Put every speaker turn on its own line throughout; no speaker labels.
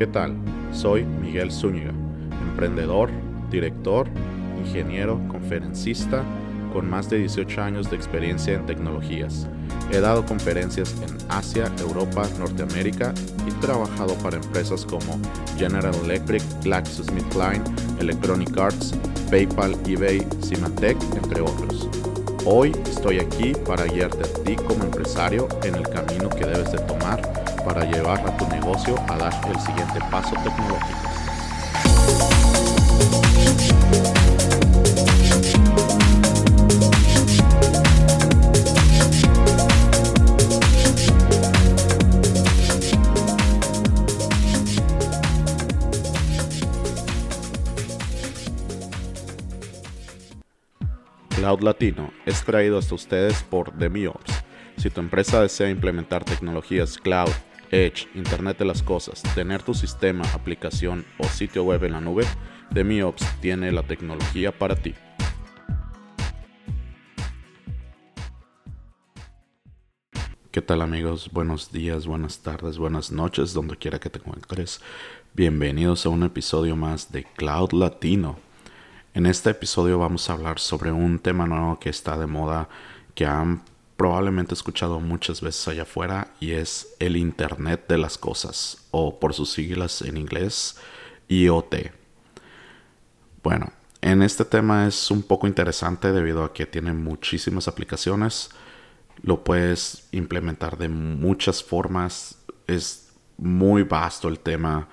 ¿Qué tal? Soy Miguel Zúñiga, emprendedor, director, ingeniero, conferencista, con más de 18 años de experiencia en tecnologías. He dado conferencias en Asia, Europa, Norteamérica y trabajado para empresas como General Electric, GlaxoSmithKline, Electronic Arts, PayPal, eBay, Cimatec, entre otros. Hoy estoy aquí para guiarte a ti como empresario en el camino que debes de tomar para llevar a tu negocio a dar el siguiente paso tecnológico. Cloud Latino es traído hasta ustedes por DemiOps. Si tu empresa desea implementar tecnologías cloud, edge, Internet de las Cosas, tener tu sistema, aplicación o sitio web en la nube, DemiOps tiene la tecnología para ti. ¿Qué tal amigos? Buenos días, buenas tardes, buenas noches, donde quiera que te encuentres. Bienvenidos a un episodio más de Cloud Latino. En este episodio vamos a hablar sobre un tema nuevo que está de moda, que han probablemente escuchado muchas veces allá afuera, y es el Internet de las Cosas, o por sus siglas en inglés, IoT. Bueno, en este tema es un poco interesante debido a que tiene muchísimas aplicaciones, lo puedes implementar de muchas formas, es muy vasto el tema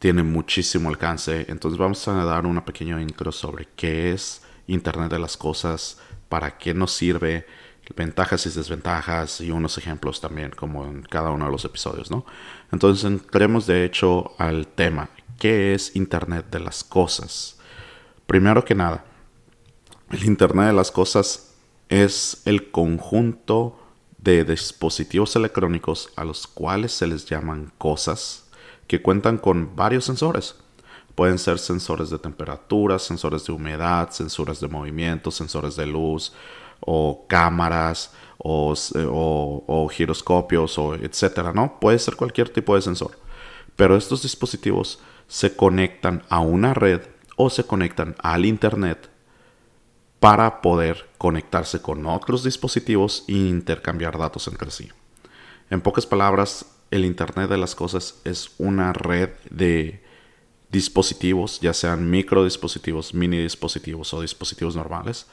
tiene muchísimo alcance. Entonces vamos a dar una pequeña intro sobre qué es Internet de las Cosas, para qué nos sirve, ventajas y desventajas y unos ejemplos también como en cada uno de los episodios, ¿no? Entonces entremos de hecho al tema. ¿Qué es Internet de las Cosas? Primero que nada, el Internet de las Cosas es el conjunto de dispositivos electrónicos a los cuales se les llaman cosas que cuentan con varios sensores. Pueden ser sensores de temperatura, sensores de humedad, sensores de movimiento, sensores de luz, o cámaras, o, o, giroscopios, o etcétera, ¿no? Puede ser cualquier tipo de sensor. Pero estos dispositivos se conectan a una red o se conectan al Internet para poder conectarse con otros dispositivos e intercambiar datos entre sí. En pocas palabras, el Internet de las Cosas es una red de dispositivos, ya sean micro dispositivos, mini dispositivos o dispositivos normales,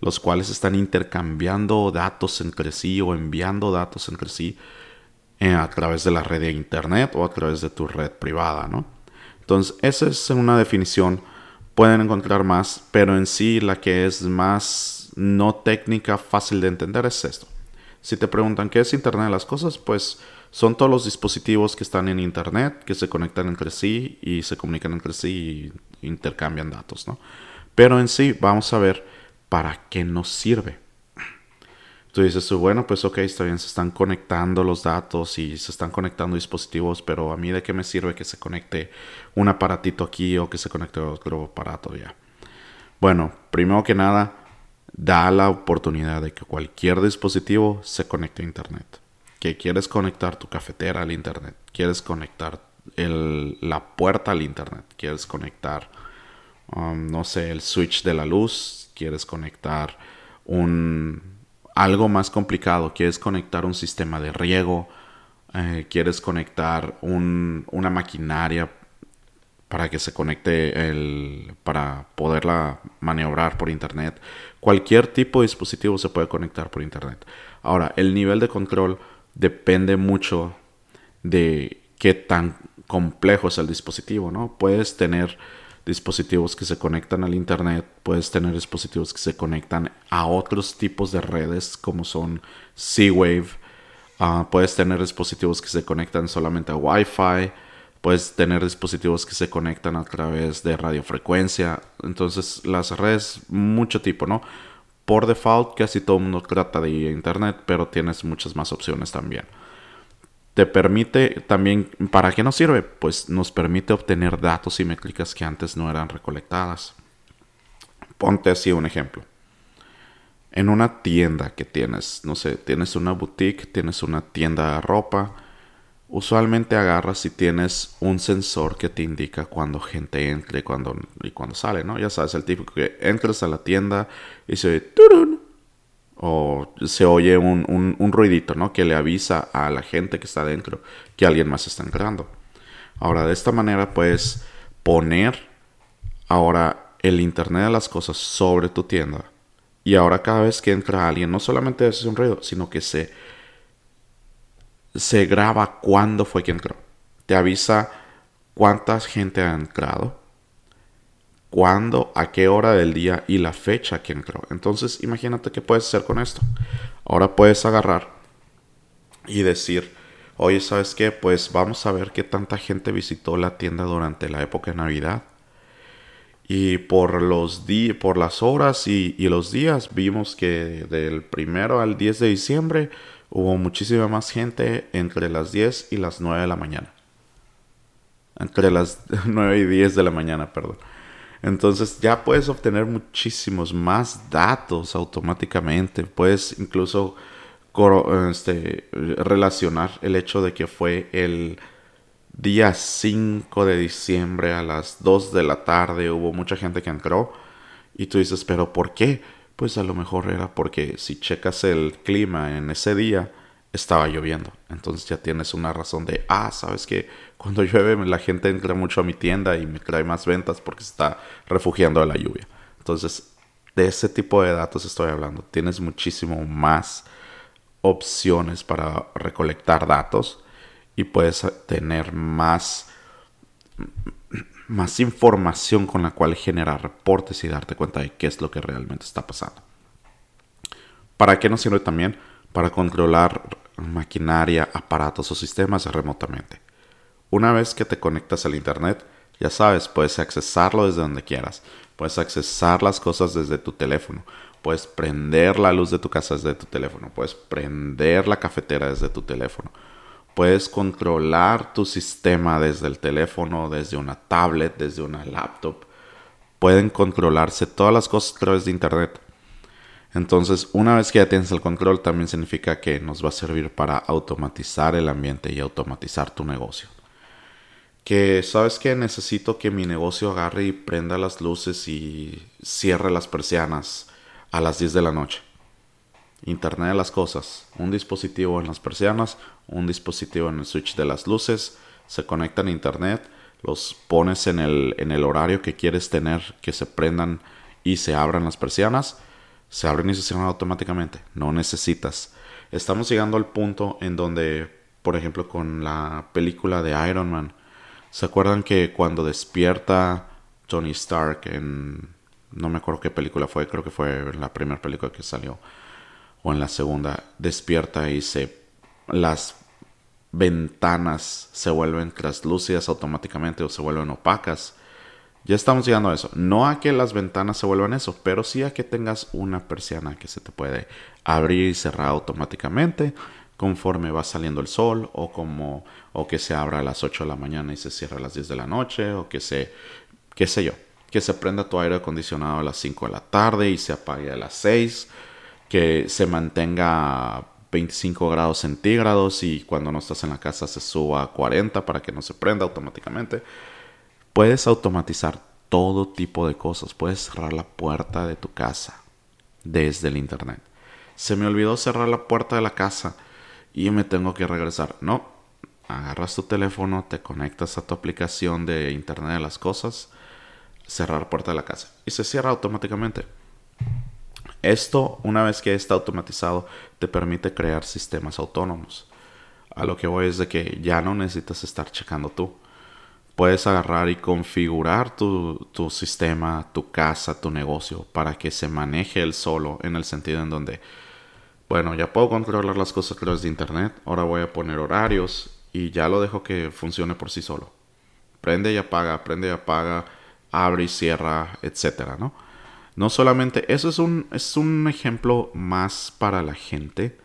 los cuales están intercambiando datos entre sí o enviando datos entre sí eh, a través de la red de Internet o a través de tu red privada, ¿no? Entonces, esa es una definición. Pueden encontrar más, pero en sí la que es más no técnica, fácil de entender es esto. Si te preguntan qué es Internet de las Cosas, pues son todos los dispositivos que están en Internet, que se conectan entre sí y se comunican entre sí y intercambian datos, ¿no? Pero en sí, vamos a ver para qué nos sirve. Tú dices, bueno, pues ok, está bien, se están conectando los datos y se están conectando dispositivos, pero a mí de qué me sirve que se conecte un aparatito aquí o que se conecte otro aparato ya. Bueno, primero que nada, da la oportunidad de que cualquier dispositivo se conecte a Internet. Que quieres conectar tu cafetera al internet, quieres conectar la puerta al internet, quieres conectar, um, no sé, el switch de la luz, quieres conectar un algo más complicado, quieres conectar un sistema de riego, eh, quieres conectar una maquinaria para que se conecte el, para poderla maniobrar por internet. Cualquier tipo de dispositivo se puede conectar por internet. Ahora, el nivel de control depende mucho de qué tan complejo es el dispositivo, ¿no? Puedes tener dispositivos que se conectan al internet, puedes tener dispositivos que se conectan a otros tipos de redes como son Z-Wave, ah, puedes tener dispositivos que se conectan solamente a Wi-Fi, puedes tener dispositivos que se conectan a través de radiofrecuencia, entonces las redes mucho tipo, ¿no? por default casi todo el mundo trata de internet, pero tienes muchas más opciones también. Te permite también, ¿para qué nos sirve? Pues nos permite obtener datos y métricas que antes no eran recolectadas. Ponte así un ejemplo. En una tienda que tienes, no sé, tienes una boutique, tienes una tienda de ropa, usualmente agarras si tienes un sensor que te indica cuando gente entre cuando, y cuando sale, ¿no? Ya sabes, el típico que entras a la tienda y se oye. O se oye un, un, ruidito, ¿no? Que le avisa a la gente que está dentro que alguien más está entrando. Ahora, de esta manera puedes poner ahora el Internet de las cosas sobre tu tienda. Y ahora cada vez que entra alguien, no solamente hace un ruido, sino que se se graba cuándo fue que entró. Te avisa cuánta gente ha entrado, cuándo, a qué hora del día y la fecha que entró. Entonces, imagínate qué puedes hacer con esto. Ahora puedes agarrar y decir, oye, ¿sabes qué? Pues vamos a ver qué tanta gente visitó la tienda durante la época de Navidad. Y por los por las horas y, y los días vimos que del primero al 10 de diciembre hubo muchísima más gente entre las 10 y las 9 de la mañana. Entre las 9 y 10 de la mañana, perdón. Entonces ya puedes obtener muchísimos más datos automáticamente. Puedes incluso este, relacionar el hecho de que fue el día 5 de diciembre a las 2 de la tarde. Hubo mucha gente que entró. Y tú dices, pero ¿por qué? pues a lo mejor era porque si checas el clima en ese día, estaba lloviendo. Entonces ya tienes una razón de, ah, sabes que cuando llueve la gente entra mucho a mi tienda y me trae más ventas porque se está refugiando de la lluvia. Entonces, de ese tipo de datos estoy hablando. Tienes muchísimo más opciones para recolectar datos y puedes tener más más información con la cual generar reportes y darte cuenta de qué es lo que realmente está pasando. ¿Para qué nos sirve también? Para controlar maquinaria, aparatos o sistemas remotamente. Una vez que te conectas al Internet, ya sabes, puedes accesarlo desde donde quieras. Puedes accesar las cosas desde tu teléfono. Puedes prender la luz de tu casa desde tu teléfono. Puedes prender la cafetera desde tu teléfono Puedes controlar tu sistema desde el teléfono, desde una tablet, desde una laptop. Pueden controlarse todas las cosas a través de Internet. Entonces, una vez que ya tienes el control, también significa que nos va a servir para automatizar el ambiente y automatizar tu negocio. Que sabes que necesito que mi negocio agarre y prenda las luces y cierre las persianas a las 10 de la noche. Internet de las cosas, un dispositivo en las persianas, un dispositivo en el switch de las luces, se conectan a internet, los pones en el, en el horario que quieres tener que se prendan y se abran las persianas, se abren y se cierran automáticamente, no necesitas. Estamos llegando al punto en donde, por ejemplo, con la película de Iron Man, ¿se acuerdan que cuando despierta Tony Stark en... no me acuerdo qué película fue, creo que fue la primera película que salió o en la segunda despierta y se las ventanas se vuelven translúcidas automáticamente o se vuelven opacas. Ya estamos llegando a eso. No a que las ventanas se vuelvan eso, pero sí a que tengas una persiana que se te puede abrir y cerrar automáticamente conforme va saliendo el sol o como o que se abra a las 8 de la mañana y se cierra a las 10 de la noche o que se qué sé yo, que se prenda tu aire acondicionado a las 5 de la tarde y se apague a las 6 que se mantenga a 25 grados centígrados y cuando no estás en la casa se suba a 40 para que no se prenda automáticamente. Puedes automatizar todo tipo de cosas. Puedes cerrar la puerta de tu casa desde el internet. Se me olvidó cerrar la puerta de la casa y me tengo que regresar. No, agarras tu teléfono, te conectas a tu aplicación de internet de las cosas, cerrar puerta de la casa y se cierra automáticamente. Esto, una vez que está automatizado, te permite crear sistemas autónomos. A lo que voy es de que ya no necesitas estar checando tú. Puedes agarrar y configurar tu, tu sistema, tu casa, tu negocio para que se maneje él solo en el sentido en donde, bueno, ya puedo controlar las cosas a través de internet, ahora voy a poner horarios y ya lo dejo que funcione por sí solo. Prende y apaga, prende y apaga, abre y cierra, etcétera, ¿no? No solamente, eso es un, es un ejemplo más para la gente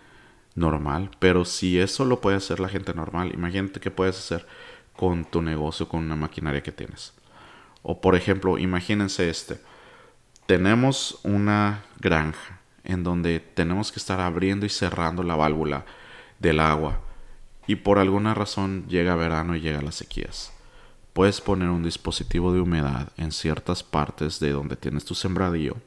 normal, pero si eso lo puede hacer la gente normal, imagínate qué puedes hacer con tu negocio, con una maquinaria que tienes. O por ejemplo, imagínense este. Tenemos una granja en donde tenemos que estar abriendo y cerrando la válvula del agua y por alguna razón llega verano y llega las sequías. Puedes poner un dispositivo de humedad en ciertas partes de donde tienes tu sembradío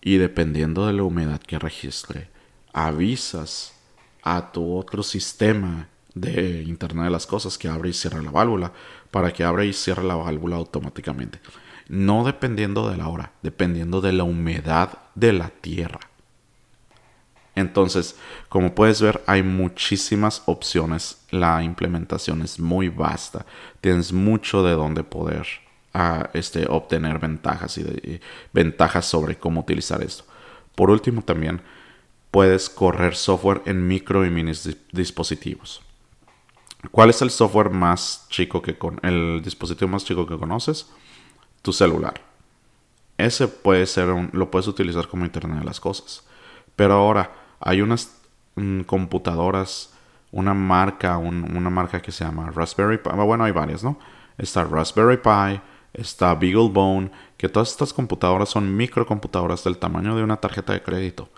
y dependiendo de la humedad que registre, avisas a tu otro sistema de Internet de las Cosas que abre y cierra la válvula para que abra y cierre la válvula automáticamente. No dependiendo de la hora, dependiendo de la humedad de la tierra. Entonces, como puedes ver, hay muchísimas opciones. La implementación es muy vasta. Tienes mucho de donde poder ah, este, obtener ventajas y, ventajas sobre cómo utilizar esto. Por último, también puedes correr software en micro y mini dispositivos. ¿Cuál es el software más chico que con el dispositivo más chico que conoces? Tu celular. Ese puede ser un, lo puedes utilizar como Internet de las cosas. Pero ahora hay unas mm, computadoras, una marca, una marca que se llama Raspberry Pi. Bueno, hay varias, ¿no? Está Raspberry Pi, está BeagleBone, que todas estas computadoras son microcomputadoras del tamaño de una tarjeta de crédito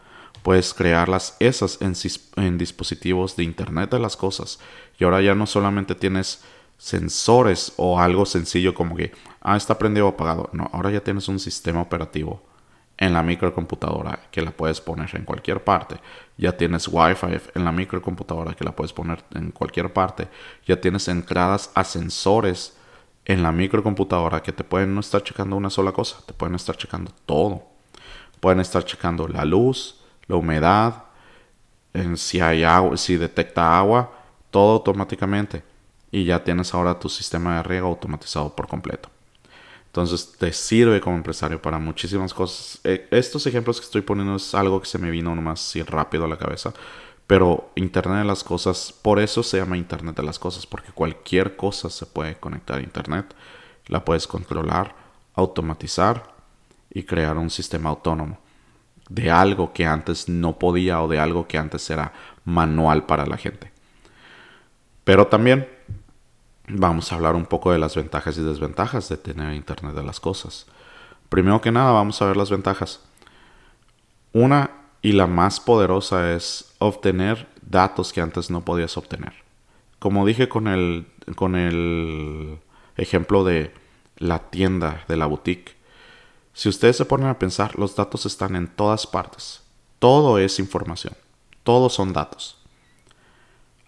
puedes crearlas esas en, dispositivos de Internet de las Cosas. Y ahora ya no solamente tienes sensores o algo sencillo como que, ah, está prendido o apagado. No, ahora ya tienes un sistema operativo en la microcomputadora que la puedes poner en cualquier parte. Ya tienes Wi-Fi en la microcomputadora que la puedes poner en cualquier parte. Ya tienes entradas a sensores en la microcomputadora que te pueden no estar checando una sola cosa, te pueden estar checando todo. Pueden estar checando la luz, la humedad, si hay agua, si detecta agua, todo automáticamente. Y ya tienes ahora tu sistema de riego automatizado por completo. Entonces te sirve como empresario para muchísimas cosas. E, estos ejemplos que estoy poniendo es algo que se me vino nomás así rápido a la cabeza. Pero Internet de las Cosas, por eso se llama Internet de las Cosas, porque cualquier cosa se puede conectar a Internet. La puedes controlar, automatizar y crear un sistema autónomo de algo que antes no podía o de algo que antes era manual para la gente. Pero también vamos a hablar un poco de las ventajas y desventajas de tener Internet de las Cosas. Primero que nada vamos a ver las ventajas. Una y la más poderosa es obtener datos que antes no podías obtener. Como dije con el, con el ejemplo de la tienda, de la boutique, si ustedes se ponen a pensar, los datos están en todas partes. Todo es información. Todos son datos.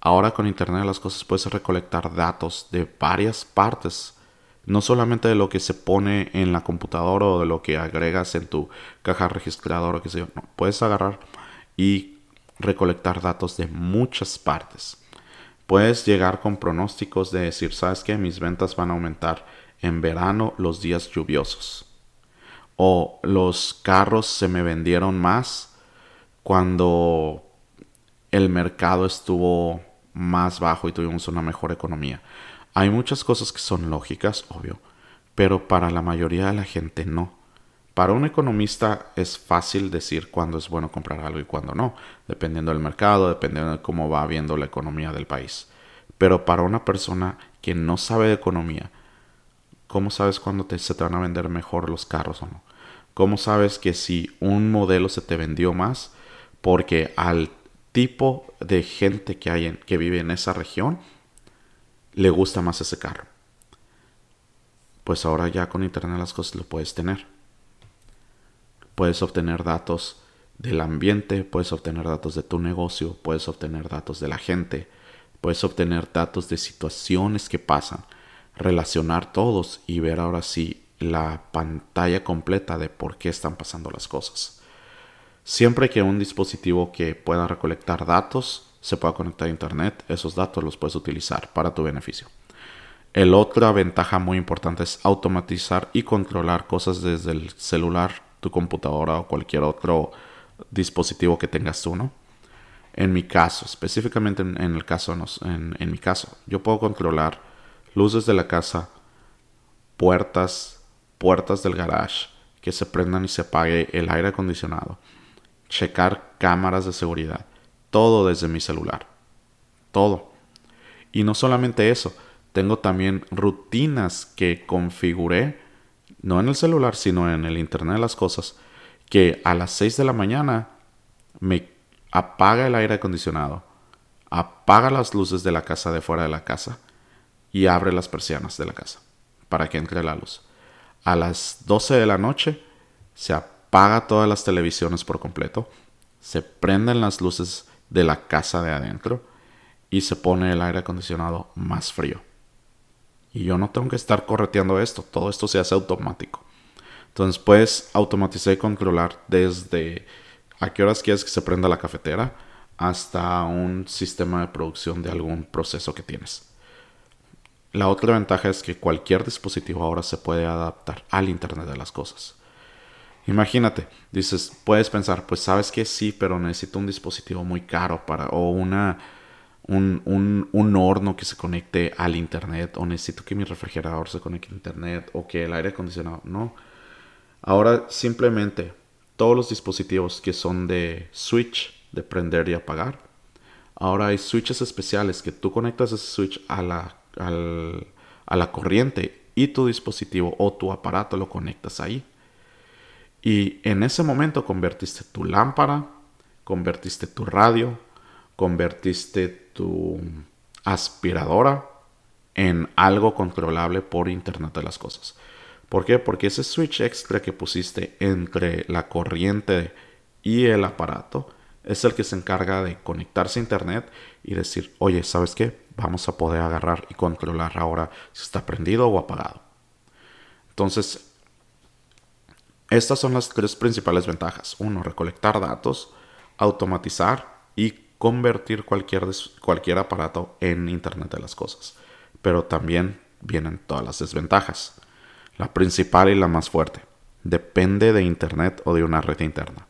Ahora con Internet de las Cosas puedes recolectar datos de varias partes. No solamente de lo que se pone en la computadora o de lo que agregas en tu caja registradora o qué sé yo. No, puedes agarrar y recolectar datos de muchas partes. Puedes llegar con pronósticos de decir, ¿sabes qué? Mis ventas van a aumentar en verano los días lluviosos o los carros se me vendieron más cuando el mercado estuvo más bajo y tuvimos una mejor economía. Hay muchas cosas que son lógicas, obvio, pero para la mayoría de la gente no. Para un economista es fácil decir cuándo es bueno comprar algo y cuándo no, dependiendo del mercado, dependiendo de cómo va viendo la economía del país. Pero para una persona que no sabe de economía, ¿cómo sabes cuándo se te van a vender mejor los carros o no? ¿Cómo sabes que si un modelo se te vendió más? Porque al tipo de gente que, hay que vive en esa región le gusta más ese carro. Pues ahora ya con Internet las cosas lo puedes tener. Puedes obtener datos del ambiente, puedes obtener datos de tu negocio, puedes obtener datos de la gente, puedes obtener datos de situaciones que pasan, relacionar todos y ver ahora sí la pantalla completa de por qué están pasando las cosas. Siempre que un dispositivo que pueda recolectar datos se pueda conectar a Internet, esos datos los puedes utilizar para tu beneficio. El otra ventaja muy importante es automatizar y controlar cosas desde el celular, tu computadora o cualquier otro dispositivo que tengas tú, ¿no? En mi caso, específicamente en, el caso, en, en mi caso, yo puedo controlar luces de la casa, puertas, puertas del garage, que se prendan y se apague el aire acondicionado, checar cámaras de seguridad, todo desde mi celular. Todo. Y no solamente eso, tengo también rutinas que configuré, no en el celular, sino en el Internet de las Cosas, que a las 6 de la mañana me apaga el aire acondicionado, apaga las luces de la casa de fuera de la casa y abre las persianas de la casa para que entre la luz. A las 12 de la noche se apaga todas las televisiones por completo, se prenden las luces de la casa de adentro y se pone el aire acondicionado más frío. Y yo no tengo que estar correteando esto, todo esto se hace automático. Entonces puedes automatizar y controlar desde a qué horas quieres que se prenda la cafetera hasta un sistema de producción de algún proceso que tienes. La otra ventaja es que cualquier dispositivo ahora se puede adaptar al Internet de las Cosas. Imagínate, dices, puedes pensar, pues sabes que sí, pero necesito un dispositivo muy caro para, o una, un, un, un, horno que se conecte al Internet, o necesito que mi refrigerador se conecte a Internet, o que el aire acondicionado. No. Ahora simplemente todos los dispositivos que son de switch, de prender y apagar, ahora hay switches especiales que tú conectas ese switch a la, a la corriente y tu dispositivo o tu aparato lo conectas ahí. Y en ese momento convertiste tu lámpara, convertiste tu radio, convertiste tu aspiradora en algo controlable por Internet de las Cosas. ¿Por qué? Porque ese switch extra que pusiste entre la corriente y el aparato es el que se encarga de conectarse a Internet y decir, oye, ¿sabes qué? Vamos a poder agarrar y controlar ahora si está prendido o apagado. Entonces, estas son las tres principales ventajas. Uno, recolectar datos, automatizar y convertir cualquier, cualquier aparato en Internet de las Cosas. Pero también vienen todas las desventajas. La principal y la más fuerte. Depende de Internet o de una red interna.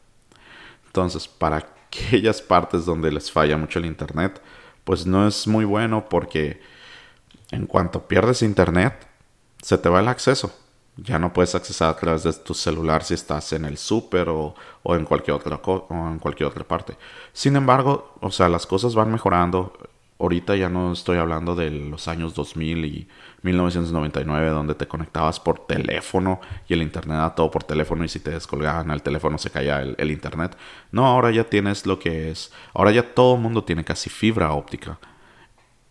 Entonces, para aquellas partes donde les falla mucho el Internet, pues no es muy bueno porque en cuanto pierdes Internet, se te va el acceso ya no puedes accesar a través de tu celular si estás en el súper o, en cualquier otra o en cualquier otra parte. Sin embargo, o sea, las cosas van mejorando. Ahorita ya no estoy hablando de los años 2000 y 1999 donde te conectabas por teléfono y el internet era todo por teléfono y si te descolgaban al teléfono se caía el, el internet. No, ahora ya tienes lo que es. Ahora ya todo el mundo tiene casi fibra óptica.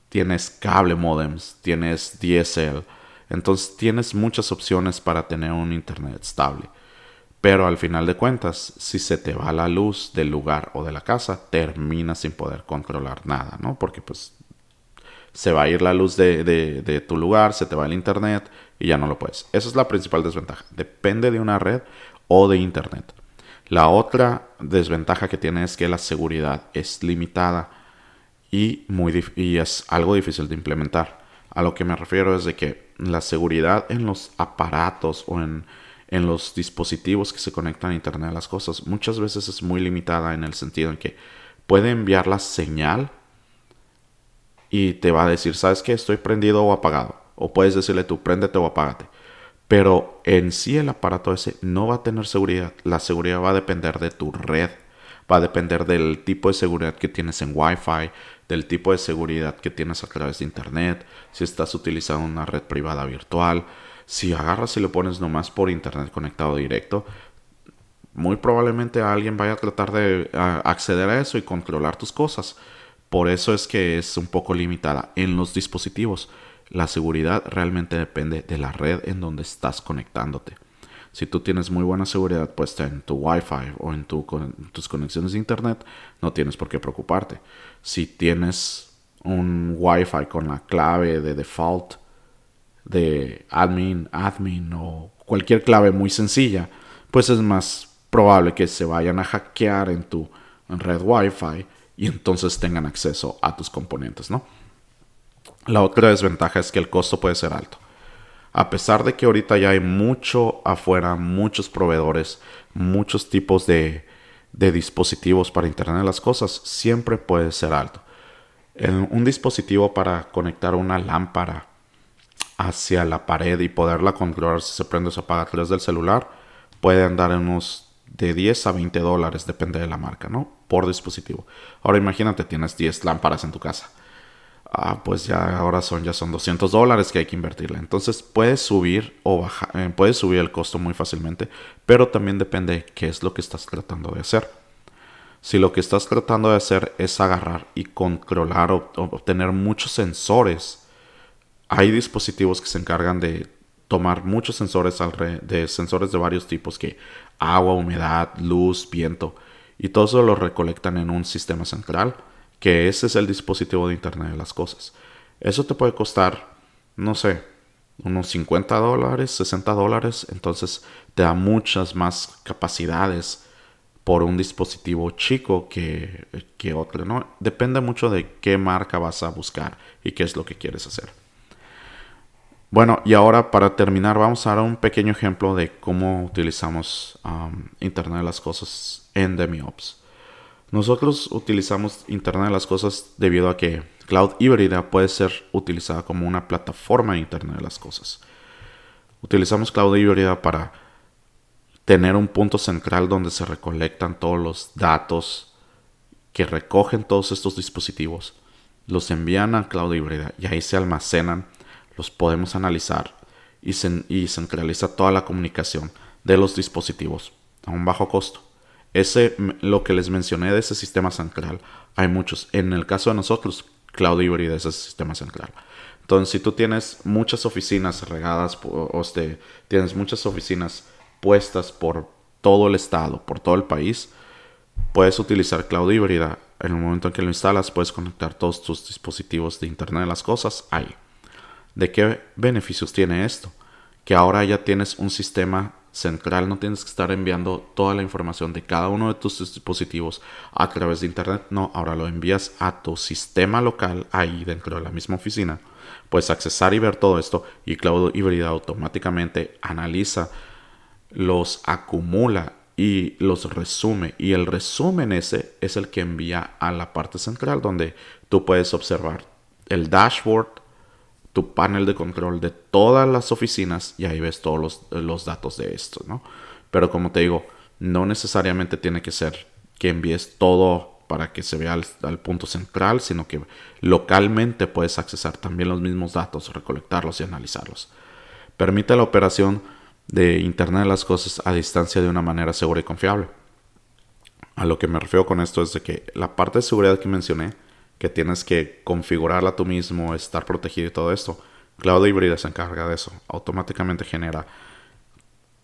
Tienes cable modems, tienes DSL entonces tienes muchas opciones para tener un internet estable. Pero al final de cuentas, si se te va la luz del lugar o de la casa, terminas sin poder controlar nada, ¿no? Porque pues se va a ir la luz de, tu lugar, se te va el internet y ya no lo puedes. Esa es la principal desventaja. Depende de una red o de internet. La otra desventaja que tiene es que la seguridad es limitada y, muy y es algo difícil de implementar. A lo que me refiero es de que la seguridad en los aparatos o en, los dispositivos que se conectan a Internet de las cosas muchas veces es muy limitada en el sentido en que puede enviar la señal y te va a decir, ¿sabes qué? Estoy prendido o apagado. O puedes decirle tú, préndete o apágate. Pero en sí el aparato ese no va a tener seguridad. La seguridad va a depender de tu red. Va a depender del tipo de seguridad que tienes en Wi-Fi, del tipo de seguridad que tienes a través de Internet, si estás utilizando una red privada virtual, si agarras y lo pones nomás por Internet conectado directo, muy probablemente alguien vaya a tratar de acceder a eso y controlar tus cosas. Por eso es que es un poco limitada en los dispositivos. La seguridad realmente depende de la red en donde estás conectándote. Si tú tienes muy buena seguridad puesta en tu Wi-Fi o en, tus conexiones de Internet, no tienes por qué preocuparte. Si tienes un Wi-Fi con la clave de default de admin, admin o cualquier clave muy sencilla, pues es más probable que se vayan a hackear en tu red Wi-Fi y entonces tengan acceso a tus componentes, ¿no? La otra desventaja es que el costo puede ser alto a pesar de que ahorita ya hay mucho afuera, muchos proveedores, muchos tipos de, dispositivos para Internet de las Cosas, siempre puede ser alto. un dispositivo para conectar una lámpara hacia la pared y poderla controlar si se prende o se apaga a través del celular puede andar en unos de 10 a 20 dólares, depende de la marca, ¿no? Por dispositivo. Ahora imagínate, tienes 10 lámparas en tu casa ah, pues ya ahora son, ya son 200 dólares que hay que invertirle. Entonces puedes subir o bajar, eh, subir el costo muy fácilmente, pero también depende de qué es lo que estás tratando de hacer. Si lo que estás tratando de hacer es agarrar y controlar o obtener muchos sensores, hay dispositivos que se encargan de tomar muchos sensores de sensores de varios tipos que agua, humedad, luz, viento y todo eso lo recolectan en un sistema central que ese es el dispositivo de Internet de las cosas. Eso te puede costar, no sé, unos 50 dólares, 60 dólares, entonces te da muchas más capacidades por un dispositivo chico que, que otro, ¿no? Depende mucho de qué marca vas a buscar y qué es lo que quieres hacer. Bueno, y ahora para terminar vamos a dar un pequeño ejemplo de cómo utilizamos Internet de las Cosas en DemiOps. Nosotros utilizamos Internet de las Cosas debido a que Cloud híbrida puede ser utilizada como una plataforma de Internet de las Cosas. Utilizamos Cloud híbrida para tener un punto central donde se recolectan todos los datos que recogen todos estos dispositivos, los envían a Cloud híbrida y ahí se almacenan los podemos analizar y, y centraliza toda la comunicación de los dispositivos a un bajo costo. Ese, lo que les mencioné de ese sistema central, hay muchos. En el caso de nosotros, Cloud Hybrid es ese sistema central. Entonces, si tú tienes muchas oficinas regadas, o este, tienes muchas oficinas puestas por todo el estado, por todo el país, puedes utilizar Cloud híbrida. En el momento en que lo instalas, puedes conectar todos tus dispositivos de Internet de las Cosas ahí. ¿De qué beneficios tiene esto? Que ahora ya tienes un sistema central, no tienes que estar enviando toda la información de cada uno de tus dispositivos a través de Internet. No, ahora lo envías a tu sistema local ahí dentro de la misma oficina. Puedes accesar y ver todo esto y Cloud Híbrida automáticamente analiza, los acumula y los resume. Y el resumen ese es el que envía a la parte central donde tú puedes observar el dashboard tu panel de control de todas las oficinas y ahí ves todos los, datos de esto, ¿no? Pero como te digo, no necesariamente tiene que ser que envíes todo para que se vea al, punto central, sino que localmente puedes accesar también los mismos datos, recolectarlos y analizarlos. Permite la operación de Internet de las Cosas a distancia de una manera segura y confiable. A lo que me refiero con esto es de que la parte de seguridad que mencioné que tienes que configurarla tú mismo, estar protegido y todo esto. Cloud Híbrida se encarga de eso. Automáticamente genera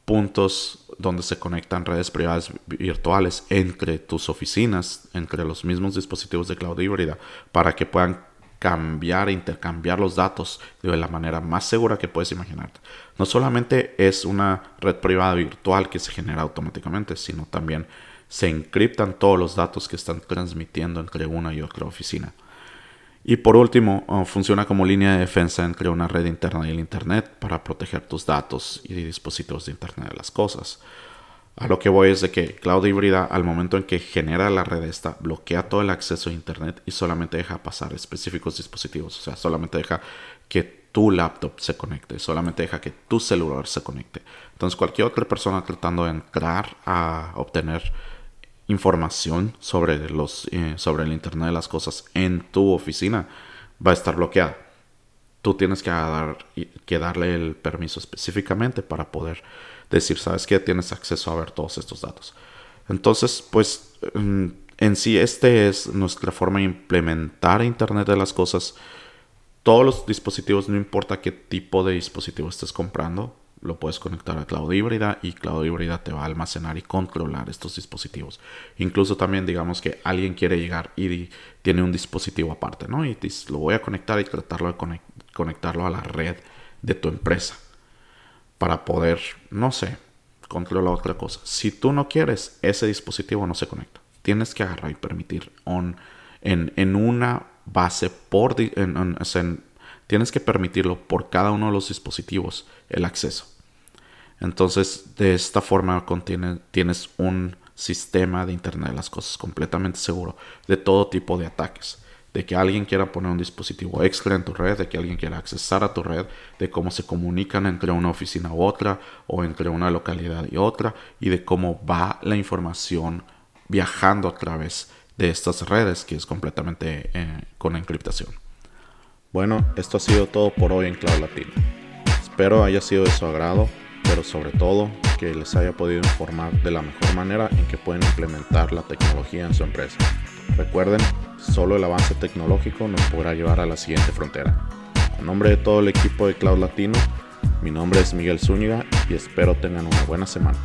puntos donde se conectan redes privadas virtuales entre tus oficinas, entre los mismos dispositivos de Cloud Híbrida, para que puedan cambiar e intercambiar los datos de la manera más segura que puedes imaginar. No solamente es una red privada virtual que se genera automáticamente, sino también se encriptan todos los datos que están transmitiendo entre una y otra oficina. Y por último, uh, funciona como línea de defensa entre una red interna y el Internet para proteger tus datos y dispositivos de Internet de las cosas. A lo que voy es de que Cloud Híbrida, al momento en que genera la red esta, bloquea todo el acceso a Internet y solamente deja pasar específicos dispositivos. O sea, solamente deja que tu laptop se conecte, solamente deja que tu celular se conecte. Entonces, cualquier otra persona tratando de entrar a obtener información sobre, los, eh, sobre el Internet de las Cosas en tu oficina va a estar bloqueada. Tú tienes que, dar, que darle el permiso específicamente para poder decir, sabes que tienes acceso a ver todos estos datos. Entonces, pues mm, en sí, este es nuestra forma de implementar Internet de las Cosas. Todos los dispositivos, no importa qué tipo de dispositivo estés comprando, lo puedes conectar a Cloud Híbrida y Cloud Híbrida te va a almacenar y controlar estos dispositivos. Incluso también digamos que alguien quiere llegar y tiene un dispositivo aparte, ¿no? Y lo voy a conectar y tratarlo de conectarlo a la red de tu empresa para poder, no sé, controlar otra cosa. Si tú no quieres, ese dispositivo no se conecta. Tienes que agarrar y permitir on, en, en una base por... tienes que permitirlo por cada uno de los dispositivos el acceso. Entonces, de esta forma contiene, tienes un sistema de Internet de las Cosas completamente seguro de todo tipo de ataques. De que alguien quiera poner un dispositivo extra en tu red, de que alguien quiera accesar a tu red, de cómo se comunican entre una oficina u otra o entre una localidad y otra, y de cómo va la información viajando a través de estas redes, que es completamente eh, con encriptación. Bueno, esto ha sido todo por hoy en Cloud Latino. Espero haya sido de su agrado pero sobre todo que les haya podido informar de la mejor manera en que pueden implementar la tecnología en su empresa. Recuerden, solo el avance tecnológico nos podrá llevar a la siguiente frontera. En nombre de todo el equipo de Cloud Latino, mi nombre es Miguel Zúñiga y espero tengan una buena semana.